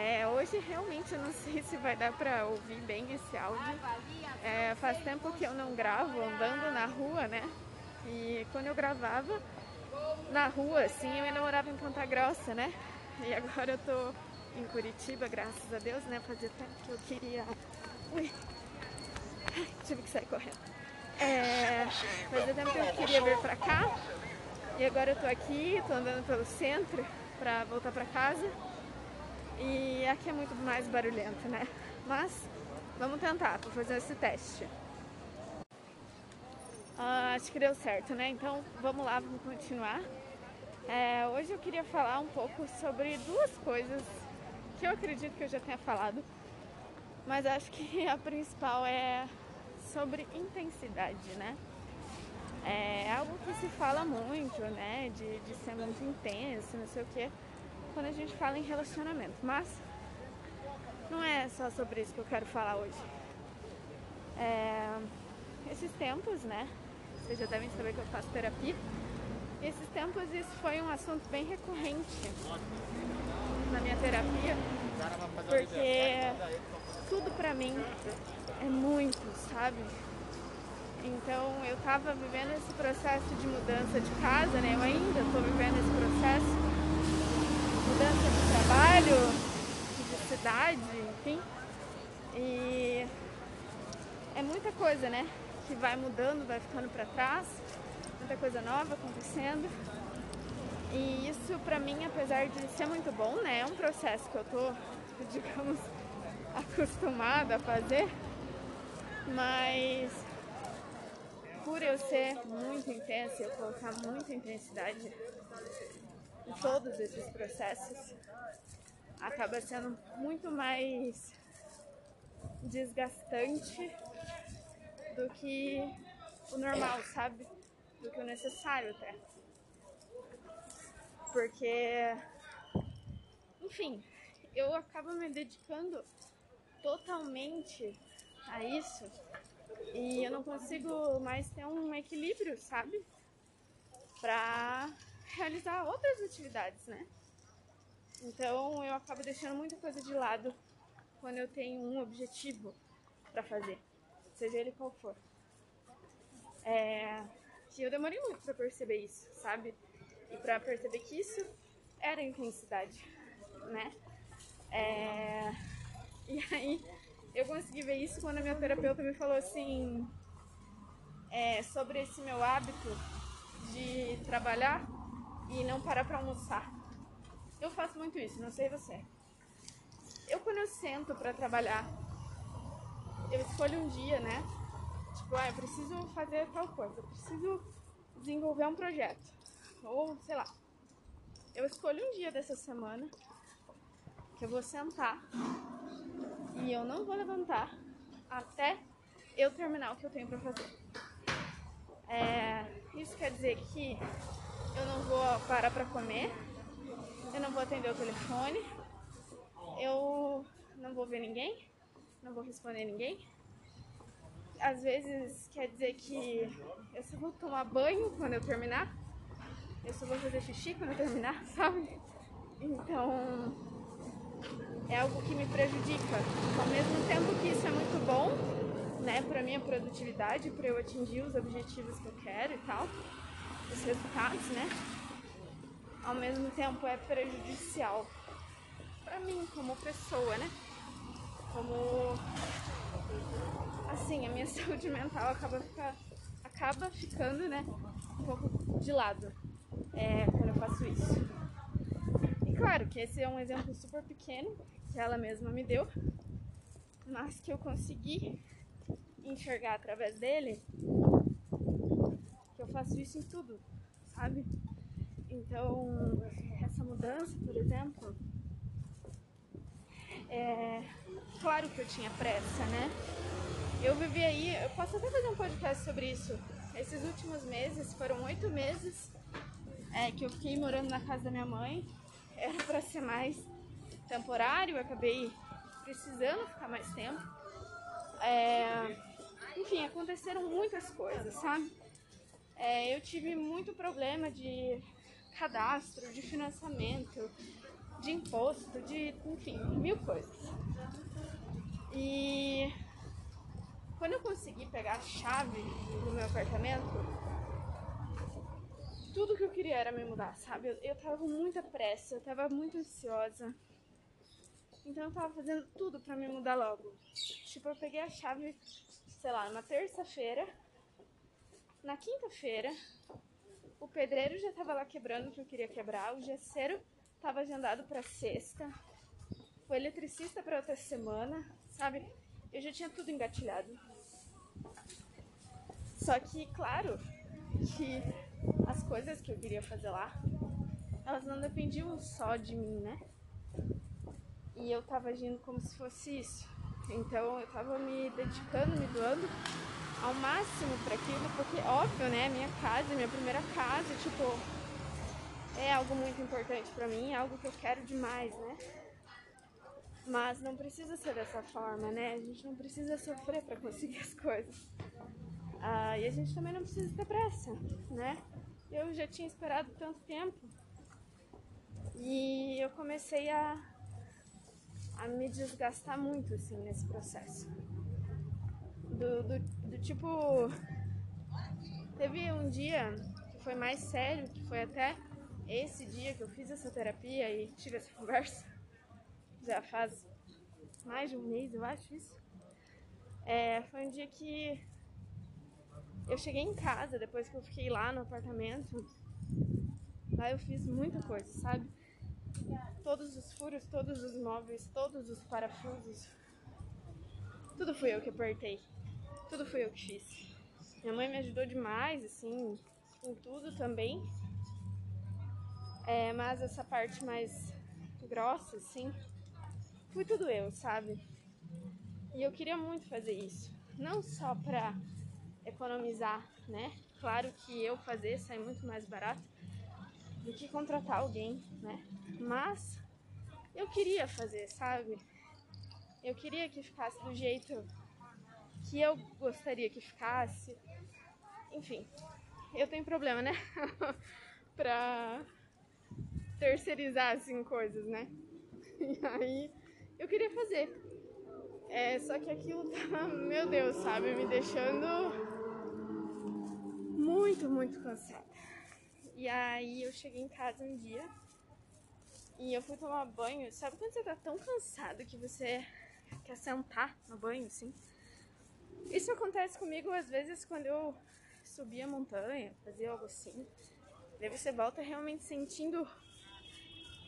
É, hoje realmente eu não sei se vai dar pra ouvir bem esse áudio. É, faz tempo que eu não gravo andando na rua, né? E quando eu gravava na rua, assim, eu ainda morava em Ponta Grossa, né? E agora eu tô em Curitiba, graças a Deus, né? Fazia tempo que eu queria. Ui! Tive que sair correndo. É, fazia tempo que eu queria vir pra cá. E agora eu tô aqui, tô andando pelo centro pra voltar pra casa. E aqui é muito mais barulhento, né? Mas vamos tentar, vou fazer esse teste. Ah, acho que deu certo, né? Então vamos lá, vamos continuar. É, hoje eu queria falar um pouco sobre duas coisas que eu acredito que eu já tenha falado, mas acho que a principal é sobre intensidade, né? É algo que se fala muito, né? De, de ser muito intenso, não sei o quê, quando a gente fala em relacionamento. Mas não é só sobre isso que eu quero falar hoje. É, esses tempos, né? Vocês já devem saber que eu faço terapia. Esses tempos isso foi um assunto bem recorrente na minha terapia, porque tudo pra mim é muito, sabe? Então eu tava vivendo esse processo de mudança de casa, né? Eu ainda tô vivendo esse processo. Mudança de trabalho, de cidade, enfim. E é muita coisa, né? Que vai mudando, vai ficando para trás, muita coisa nova acontecendo. E isso pra mim, apesar de ser muito bom, né? É um processo que eu tô, digamos, acostumada a fazer, mas por eu ser muito intensa, eu colocar muita intensidade todos esses processos, acaba sendo muito mais desgastante do que o normal, sabe? Do que o necessário até. Porque, enfim, eu acabo me dedicando totalmente a isso e eu não consigo mais ter um equilíbrio, sabe? Pra realizar outras atividades, né? Então eu acabo deixando muita coisa de lado quando eu tenho um objetivo para fazer, seja ele qual for. É, eu demorei muito para perceber isso, sabe? E para perceber que isso era intensidade, né? É, e aí eu consegui ver isso quando a minha terapeuta me falou assim é, sobre esse meu hábito de trabalhar e não parar para almoçar. Eu faço muito isso, não sei você. Eu quando eu sento para trabalhar, eu escolho um dia, né? Tipo, ah, eu preciso fazer tal coisa, eu preciso desenvolver um projeto. Ou, sei lá. Eu escolho um dia dessa semana que eu vou sentar e eu não vou levantar até eu terminar o que eu tenho para fazer. É, isso quer dizer que eu não vou parar para comer, eu não vou atender o telefone, eu não vou ver ninguém, não vou responder ninguém. Às vezes quer dizer que eu só vou tomar banho quando eu terminar, eu só vou fazer xixi quando eu terminar, sabe? Então é algo que me prejudica. Ao mesmo tempo que isso é muito bom, né, para minha produtividade, para eu atingir os objetivos que eu quero e tal, os resultados, né? Ao mesmo tempo é prejudicial para mim como pessoa, né? Como assim, a minha saúde mental acaba, ficar, acaba ficando, né, um pouco de lado é, quando eu faço isso. E claro que esse é um exemplo super pequeno que ela mesma me deu, mas que eu consegui enxergar através dele faço isso em tudo, sabe? Então, essa mudança, por exemplo, É, claro que eu tinha pressa, né? Eu vivi aí, eu posso até fazer um podcast sobre isso. Esses últimos meses, foram oito meses é, que eu fiquei morando na casa da minha mãe. Era para ser mais temporário, eu acabei precisando ficar mais tempo. É, enfim, aconteceram muitas coisas, sabe? É, eu tive muito problema de cadastro, de financiamento, de imposto, de enfim, mil coisas. E quando eu consegui pegar a chave do meu apartamento, tudo que eu queria era me mudar, sabe? Eu, eu tava com muita pressa, eu tava muito ansiosa. Então eu tava fazendo tudo para me mudar logo. Tipo, eu peguei a chave, sei lá, numa terça-feira. Na quinta-feira, o pedreiro já tava lá quebrando o que eu queria quebrar, o gesseiro tava agendado para sexta, o eletricista para outra semana, sabe? Eu já tinha tudo engatilhado. Só que, claro, que as coisas que eu queria fazer lá, elas não dependiam só de mim, né? E eu tava agindo como se fosse isso. Então eu tava me dedicando, me doando ao máximo para aquilo, porque óbvio, né, minha casa, minha primeira casa, tipo, é algo muito importante para mim, é algo que eu quero demais, né? Mas não precisa ser dessa forma, né? A gente não precisa sofrer para conseguir as coisas. Ah, e a gente também não precisa ter pressa, né? Eu já tinha esperado tanto tempo e eu comecei a, a me desgastar muito, assim, nesse processo. Do, do, tipo. Teve um dia que foi mais sério, que foi até esse dia que eu fiz essa terapia e tive essa conversa, já faz mais de um mês, eu acho isso. É, foi um dia que eu cheguei em casa depois que eu fiquei lá no apartamento. Lá eu fiz muita coisa, sabe? Todos os furos, todos os móveis, todos os parafusos. Tudo fui eu que apertei. Tudo fui eu que fiz. Minha mãe me ajudou demais, assim, com tudo também. É, mas essa parte mais grossa, assim, fui tudo eu, sabe? E eu queria muito fazer isso. Não só pra economizar, né? Claro que eu fazer sai muito mais barato do que contratar alguém, né? Mas eu queria fazer, sabe? Eu queria que ficasse do jeito que eu gostaria que ficasse. Enfim, eu tenho problema, né? pra terceirizar assim coisas, né? E aí eu queria fazer. É, só que aquilo tava, meu Deus, sabe, me deixando muito, muito cansada. E aí eu cheguei em casa um dia e eu fui tomar banho. Sabe quando você tá tão cansado que você quer sentar no banho, assim? Isso acontece comigo às vezes quando eu subia a montanha, fazia algo assim. Daí você volta realmente sentindo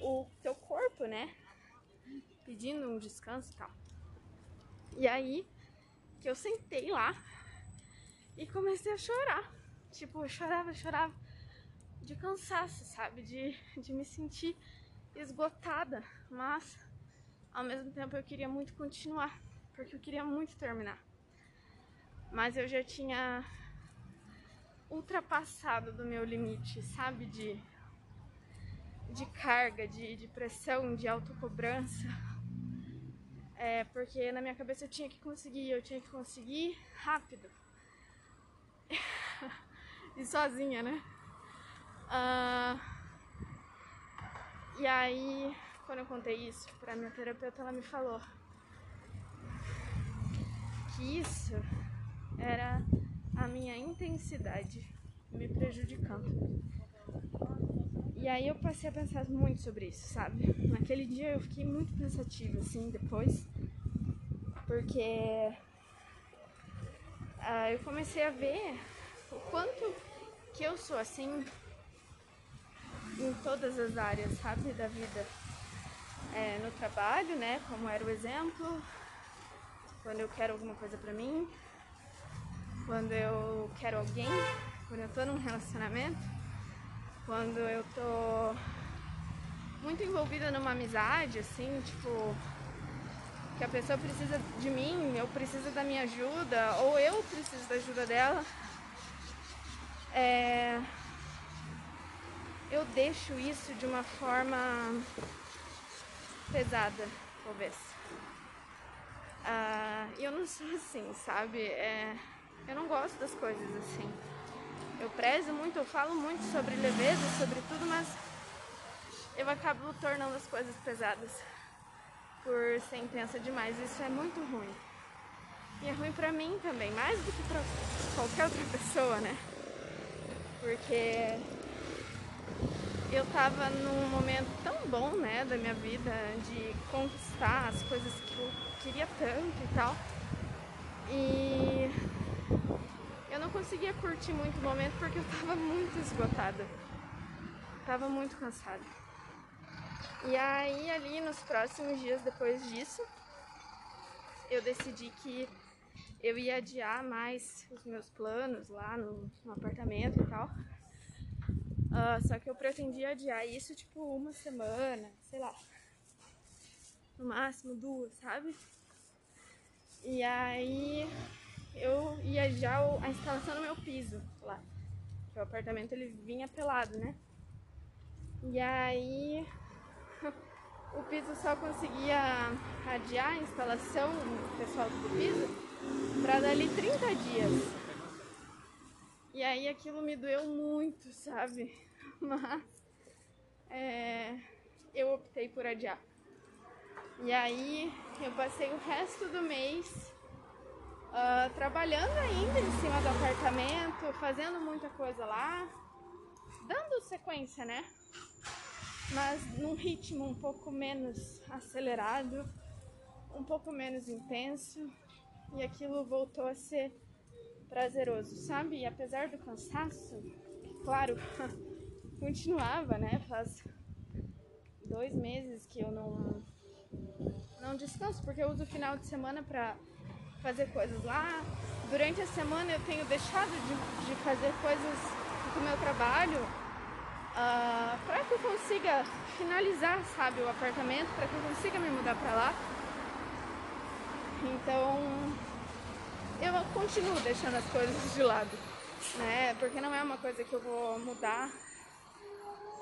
o teu corpo, né? Pedindo um descanso e tal. E aí que eu sentei lá e comecei a chorar. Tipo, eu chorava, chorava de cansaço, sabe? De, de me sentir esgotada. Mas ao mesmo tempo eu queria muito continuar, porque eu queria muito terminar. Mas eu já tinha ultrapassado do meu limite, sabe? De de carga, de, de pressão, de autocobrança. É, porque na minha cabeça eu tinha que conseguir, eu tinha que conseguir rápido. e sozinha, né? Uh, e aí, quando eu contei isso pra minha terapeuta, ela me falou que isso era a minha intensidade me prejudicando. E aí eu passei a pensar muito sobre isso, sabe? Naquele dia eu fiquei muito pensativa, assim, depois, porque uh, eu comecei a ver o quanto que eu sou assim em todas as áreas, sabe, da vida. É, no trabalho, né, como era o exemplo, quando eu quero alguma coisa pra mim, quando eu quero alguém, quando eu tô num relacionamento, quando eu tô muito envolvida numa amizade, assim, tipo, que a pessoa precisa de mim, eu preciso da minha ajuda, ou eu preciso da ajuda dela, é, eu deixo isso de uma forma pesada, talvez. Ah, eu não sou assim, sabe? É, eu não gosto das coisas assim. Eu prezo muito, eu falo muito sobre leveza, sobre tudo, mas eu acabo tornando as coisas pesadas por ser intensa demais. Isso é muito ruim. E é ruim pra mim também, mais do que pra qualquer outra pessoa, né? Porque eu tava num momento tão bom, né, da minha vida, de conquistar as coisas que eu queria tanto e tal. E eu não conseguia curtir muito o momento porque eu tava muito esgotada. Tava muito cansada. E aí ali nos próximos dias depois disso, eu decidi que eu ia adiar mais os meus planos lá no, no apartamento e tal. Uh, só que eu pretendia adiar isso tipo uma semana, sei lá. No máximo duas, sabe? E aí eu ia já a instalação no meu piso lá. Que o apartamento ele vinha pelado, né? E aí o piso só conseguia adiar a instalação do pessoal do piso para dali 30 dias. E aí aquilo me doeu muito, sabe? Mas é, eu optei por adiar. E aí eu passei o resto do mês uh, trabalhando ainda em cima do apartamento, fazendo muita coisa lá, dando sequência, né? mas num ritmo um pouco menos acelerado, um pouco menos intenso, e aquilo voltou a ser prazeroso, sabe? E apesar do cansaço, que claro, continuava, né? Faz dois meses que eu não não descanso, porque eu uso o final de semana para fazer coisas lá. Durante a semana eu tenho deixado de, de fazer coisas do meu trabalho uh, ah, para que eu consiga finalizar, sabe, o apartamento, para que eu consiga me mudar para lá. Então, eu continuo deixando as coisas de lado, né? Porque não é uma coisa que eu vou mudar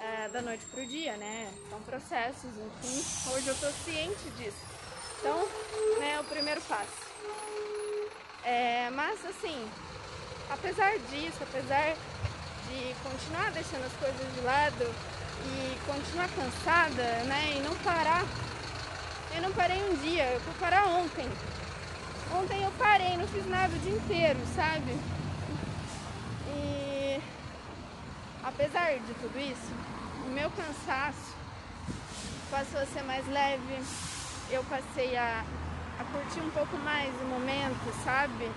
é, da noite pro dia, né? São processos, enfim. Hoje eu tô ciente disso. Então, né, é o primeiro passo. É, mas assim, apesar disso, apesar de continuar deixando as coisas de lado e continuar cansada, né? E não parar. Eu não parei um dia, eu fui parar ontem. Ontem eu parei, não fiz nada o dia inteiro, sabe? E apesar de tudo isso, o meu cansaço passou a ser mais leve. Eu passei a, a curtir um pouco mais o momento, sabe?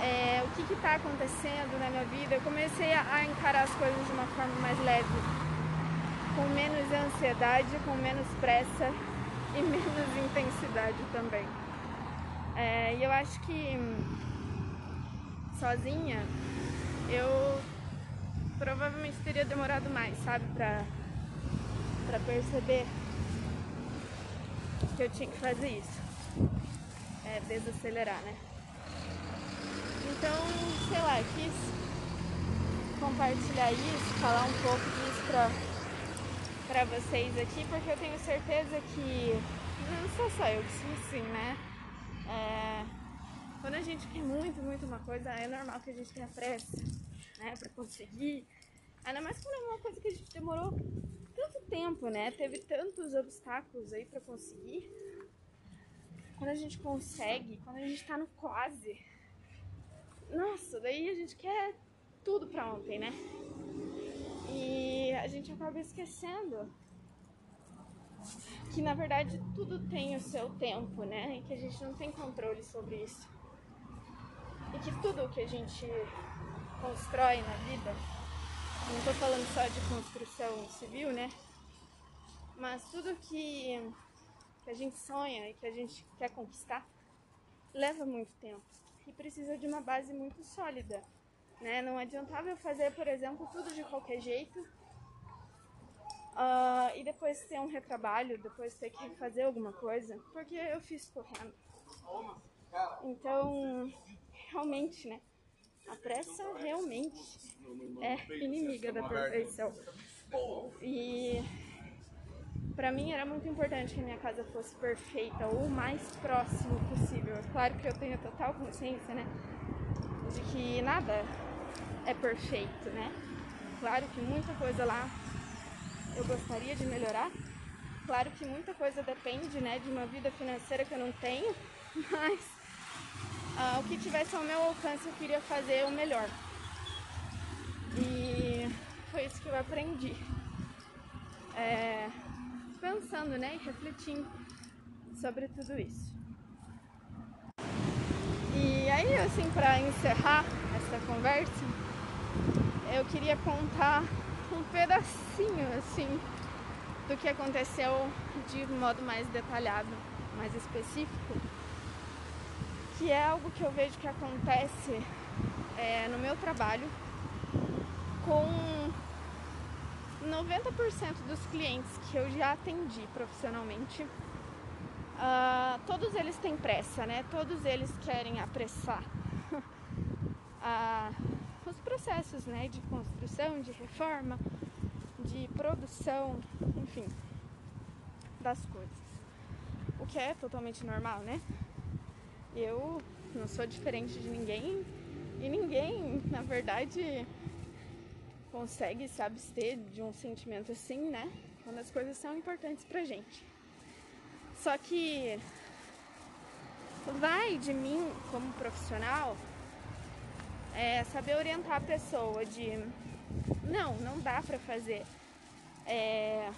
é, o que está acontecendo na minha vida, eu comecei a, encarar as coisas de uma forma mais leve, com menos ansiedade, com menos pressa e menos intensidade também. É, e eu acho que sozinha eu provavelmente teria demorado mais, sabe, pra, pra perceber que eu tinha que fazer isso. É, desacelerar, né? Então, sei lá, quis compartilhar isso, falar um pouco disso pra, pra vocês aqui, porque eu tenho certeza que não sou só eu que sou assim, né? É, quando a gente quer muito, muito uma coisa, é normal que a gente tenha pressa, né, pra conseguir. Ainda mais quando é uma coisa que a gente demorou tanto tempo, né? Teve tantos obstáculos aí pra conseguir. Quando a gente consegue, quando a gente tá no quase, nossa, daí a gente quer tudo pra ontem, né? E a gente acaba esquecendo que na verdade tudo tem o seu tempo, né? E que a gente não tem controle sobre isso. E que tudo que a gente constrói na vida, não tô falando só de construção civil, né? Mas tudo que, que a gente sonha e que a gente quer conquistar leva muito tempo e precisa de uma base muito sólida. Né? Não adiantava eu fazer, por exemplo, tudo de qualquer jeito Uh, e depois ter um retrabalho, depois ter que fazer alguma coisa, porque eu fiz correndo. Então, realmente, né? A pressa realmente é inimiga da perfeição. E para mim era muito importante que a minha casa fosse perfeita ou o mais próximo possível. Claro que eu tenho total consciência, né? De que nada é perfeito, né? Claro que muita coisa lá eu gostaria de melhorar. Claro que muita coisa depende, né, de uma vida financeira que eu não tenho, mas uh, o que tivesse ao meu alcance eu queria fazer o melhor. E foi isso que eu aprendi. É, pensando, né, e refletindo sobre tudo isso. E aí, assim, para encerrar essa conversa, eu queria contar um pedacinho, assim, do que aconteceu de modo mais detalhado, mais específico, que é algo que eu vejo que acontece é, no meu trabalho com 90% dos clientes que eu já atendi profissionalmente, uh, todos eles têm pressa, né? Todos eles querem apressar uh, os processos, né? De construção, de reforma, de produção, enfim, das coisas. O que é totalmente normal, né? Eu não sou diferente de ninguém e ninguém, na verdade, consegue se abster de um sentimento assim, né? Quando as coisas são importantes pra gente. Só que vai de mim como profissional é saber orientar a pessoa de não, não dá pra fazer é,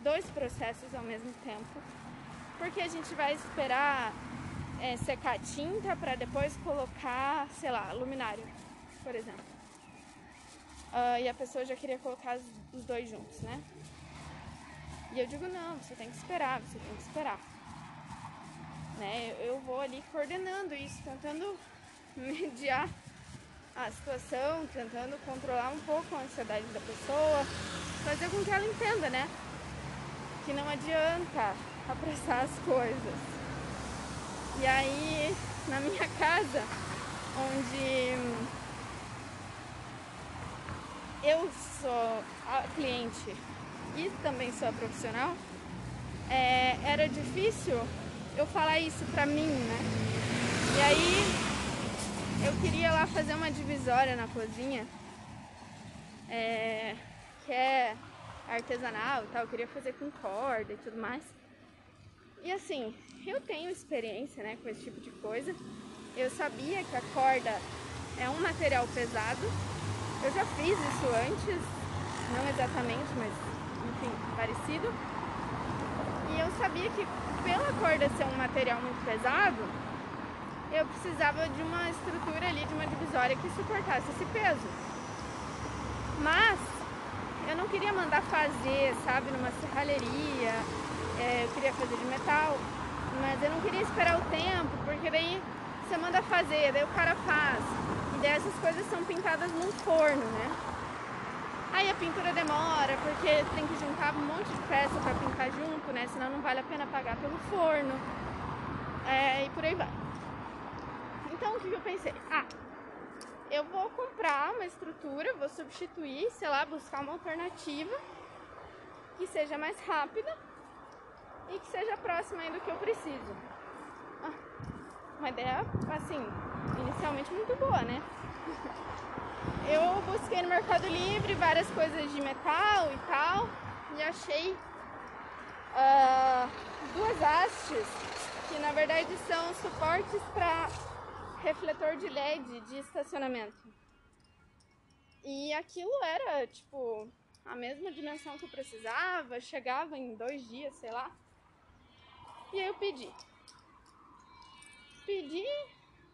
dois processos ao mesmo tempo, porque a gente vai esperar é, secar tinta para depois colocar, sei lá, luminário, por exemplo. Uh, e a pessoa já queria colocar os dois juntos, né? E eu digo, não, você tem que esperar, você tem que esperar. Né? Eu vou ali coordenando isso, tentando mediar a situação, tentando controlar um pouco a ansiedade da pessoa, fazer com que ela entenda, né? Que não adianta apressar as coisas. E aí, na minha casa, onde eu sou a cliente e também sou a profissional, é, era difícil eu falar isso pra mim, né? E aí eu queria lá fazer uma divisória na cozinha, é, que é artesanal e tal, eu queria fazer com corda e tudo mais. E assim, eu tenho experiência né, com esse tipo de coisa. Eu sabia que a corda é um material pesado eu já fiz isso antes, não exatamente, mas enfim, parecido. E eu sabia que pela corda ser um material muito pesado, eu precisava de uma estrutura ali, de uma divisória que suportasse esse peso. Mas eu não queria mandar fazer, sabe, numa serralheria, é, eu queria fazer de metal, mas eu não queria esperar o tempo, porque daí você manda fazer, daí o cara faz. Daí essas coisas são pintadas no forno, né? Aí a pintura demora, porque tem que juntar um monte de peça para pintar junto, né? Senão não vale a pena pagar pelo forno. É, e por aí vai. Então o que eu pensei? Ah, eu vou comprar uma estrutura, vou substituir, sei lá, buscar uma alternativa que seja mais rápida e que seja próxima aí do que eu preciso. Ah, uma ideia, assim, inicialmente muito boa, né? Eu busquei no Mercado Livre várias coisas de metal e tal e achei uh, duas hastes que na verdade são suportes para refletor de LED de estacionamento. E aquilo era tipo a mesma dimensão que eu precisava, chegava em dois dias, sei lá. E aí eu pedi pedi,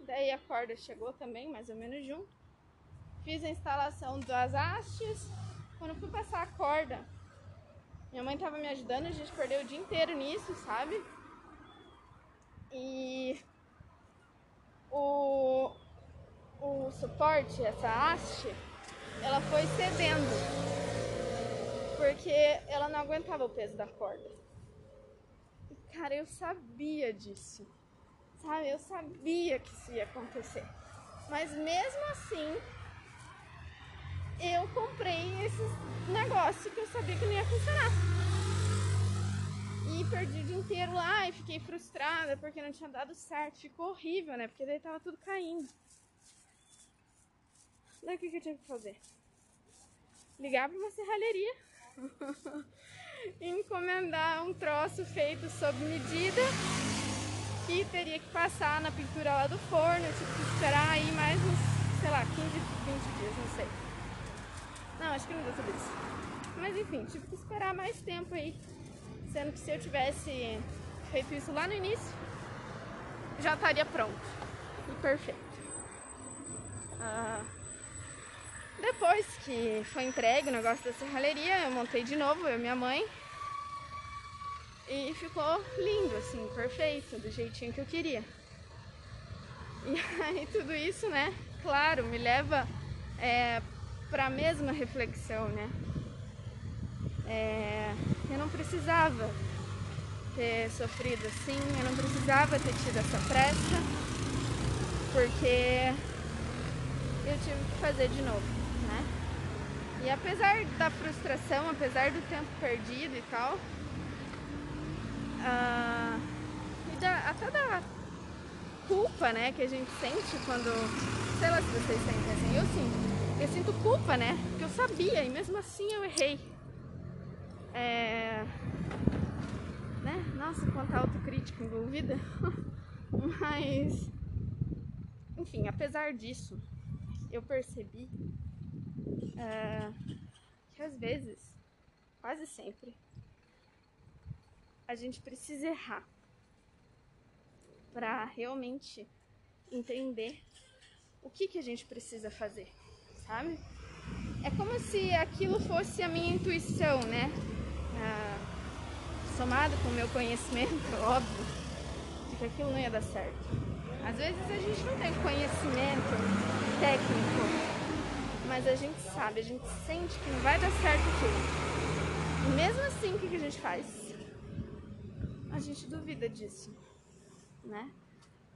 daí a corda chegou também, mais ou menos junto. Fiz a instalação das hastes. Quando fui passar a corda, minha mãe tava me ajudando, a gente perdeu o dia inteiro nisso, sabe? E o, o suporte, essa haste, ela foi cedendo. porque ela não aguentava o peso da corda. Cara, eu sabia disso. Sabe? Eu sabia que isso ia acontecer. Mas mesmo assim, eu comprei esses negócios que eu sabia que não ia funcionar. E perdi o dia inteiro lá e fiquei frustrada porque não tinha dado certo. Ficou horrível, né? Porque daí tava tudo caindo. Daí o que, que eu tinha que fazer? Ligar pra uma serralheria. encomendar um troço feito sob medida que teria que passar na pintura lá do forno. Eu tive que esperar aí mais uns, sei lá, 15, 20 dias, não sei. Não, acho que não deu tudo isso. Mas enfim, tive que esperar mais tempo aí. Sendo que se eu tivesse feito isso lá no início, já estaria pronto. E perfeito. Ah, depois que foi entregue o negócio da serralheria, eu montei de novo, eu e minha mãe. E ficou lindo, assim, perfeito, do jeitinho que eu queria. E aí tudo isso, né, claro, me leva é, para a mesma reflexão, né? É, eu não precisava ter sofrido assim, eu não precisava ter tido essa pressa, porque eu tive que fazer de novo, né? E apesar da frustração, apesar do tempo perdido e tal, uh, e da, até da culpa, né, que a gente sente quando, sei lá se vocês sentem assim, eu sinto eu sinto culpa, né? Porque eu sabia e mesmo assim eu errei. É... Né? Nossa, quanta autocrítica envolvida. Mas, enfim, apesar disso, eu percebi é... que às vezes, quase sempre, a gente precisa errar para realmente entender o que, que a gente precisa fazer sabe? É como se aquilo fosse a minha intuição, né? Ah, somado com o meu conhecimento, óbvio, de que aquilo não ia dar certo. Às vezes a gente não tem conhecimento técnico, mas a gente sabe, a gente sente que não vai dar certo aquilo. E mesmo assim, o que a gente faz? A gente duvida disso, né?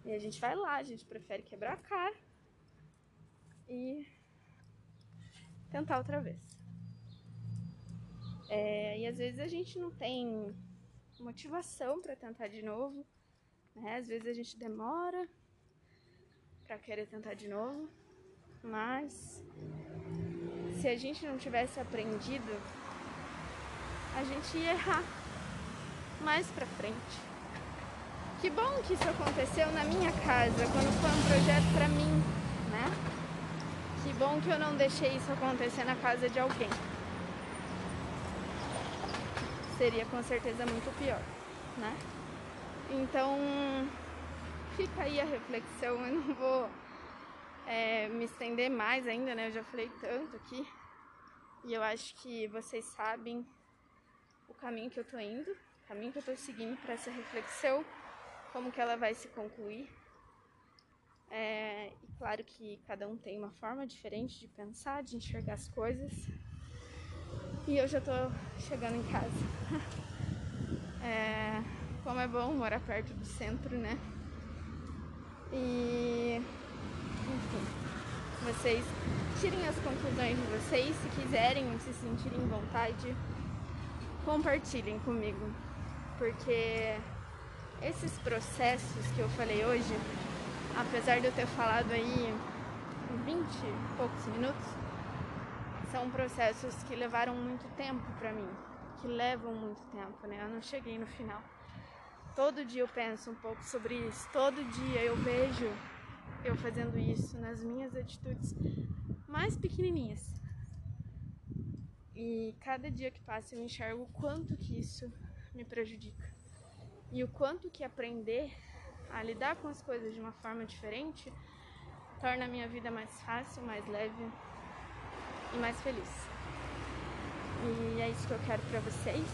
E a gente vai lá, a gente prefere quebrar a cara e tentar outra vez. É, e às vezes a gente não tem motivação para tentar de novo, né? Às vezes a gente demora para querer tentar de novo, mas se a gente não tivesse aprendido, a gente ia errar mais para frente. Que bom que isso aconteceu na minha casa, quando foi um projeto para mim, né? Que bom que eu não deixei isso acontecer na casa de alguém. Seria com certeza muito pior, né? Então, fica aí a reflexão. Eu não vou é, me estender mais ainda, né? Eu já falei tanto aqui. E eu acho que vocês sabem o caminho que eu tô indo, caminho que eu tô seguindo para essa reflexão, como que ela vai se concluir. É, e claro que cada um tem uma forma diferente de pensar, de enxergar as coisas. E eu já tô chegando em casa. É, como é bom morar perto do centro, né? E enfim, vocês tirem as conclusões de vocês, se quiserem se sentirem em vontade, compartilhem comigo. Porque esses processos que eu falei hoje apesar de eu ter falado aí 20 e poucos minutos, são processos que levaram muito tempo para mim, que levam muito tempo, né? Eu não cheguei no final. Todo dia eu penso um pouco sobre isso, todo dia eu vejo eu fazendo isso nas minhas atitudes mais pequenininhas. E cada dia que passa eu enxergo o quanto que isso me prejudica. E o quanto que aprender a lidar com as coisas de uma forma diferente torna a minha vida mais fácil, mais leve e mais feliz. E é isso que eu quero para vocês.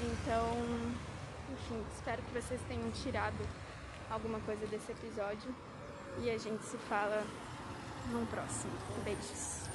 Então, enfim, espero que vocês tenham tirado alguma coisa desse episódio e a gente se fala num próximo. Beijos.